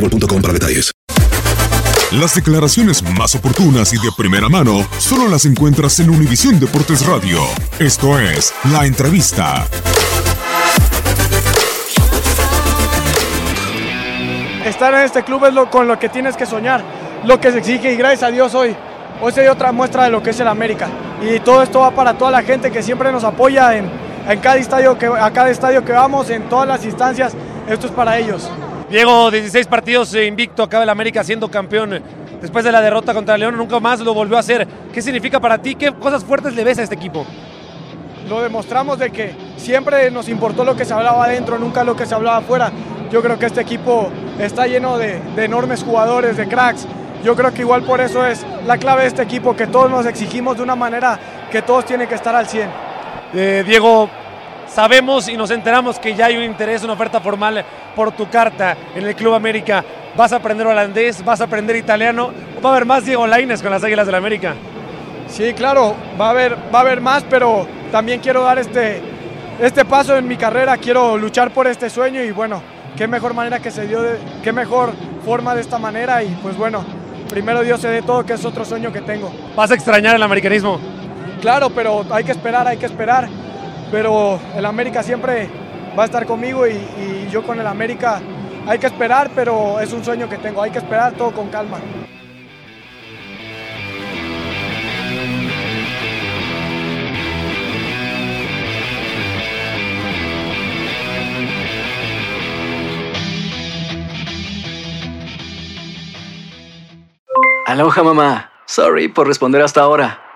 boostmobile.com para detalles. Las declaraciones más oportunas y de primera mano solo las encuentras en Univisión Deportes Radio. Esto es La Entrevista. Estar en este club es lo, con lo que tienes que soñar, lo que se exige y gracias a Dios hoy, hoy se dio otra muestra de lo que es el América. Y todo esto va para toda la gente que siempre nos apoya en, en cada estadio que, a cada estadio que vamos, en todas las instancias, esto es para ellos. Diego, 16 partidos eh, invicto, acaba el América siendo campeón. Después de la derrota contra León, nunca más lo volvió a hacer. ¿Qué significa para ti? ¿Qué cosas fuertes le ves a este equipo? Lo demostramos de que siempre nos importó lo que se hablaba adentro, nunca lo que se hablaba afuera. Yo creo que este equipo está lleno de, de enormes jugadores, de cracks. Yo creo que igual por eso es la clave de este equipo, que todos nos exigimos de una manera que todos tienen que estar al 100. Eh, Diego, sabemos y nos enteramos que ya hay un interés, una oferta formal por tu carta en el Club América. ¿Vas a aprender holandés? ¿Vas a aprender italiano? ¿O va a haber más Diego Laines con las Águilas del América? Sí, claro, va a haber, va a haber más, pero también quiero dar este, este paso en mi carrera, quiero luchar por este sueño y bueno, qué mejor manera que se dio, de, qué mejor forma de esta manera y pues bueno, primero Dios se dé todo, que es otro sueño que tengo. ¿Vas a extrañar el americanismo? Claro, pero hay que esperar, hay que esperar, pero el América siempre va a estar conmigo y, yo con el América hay que esperar, pero es un sueño que tengo, hay que esperar todo con calma. Aloha mamá. Sorry por responder hasta ahora.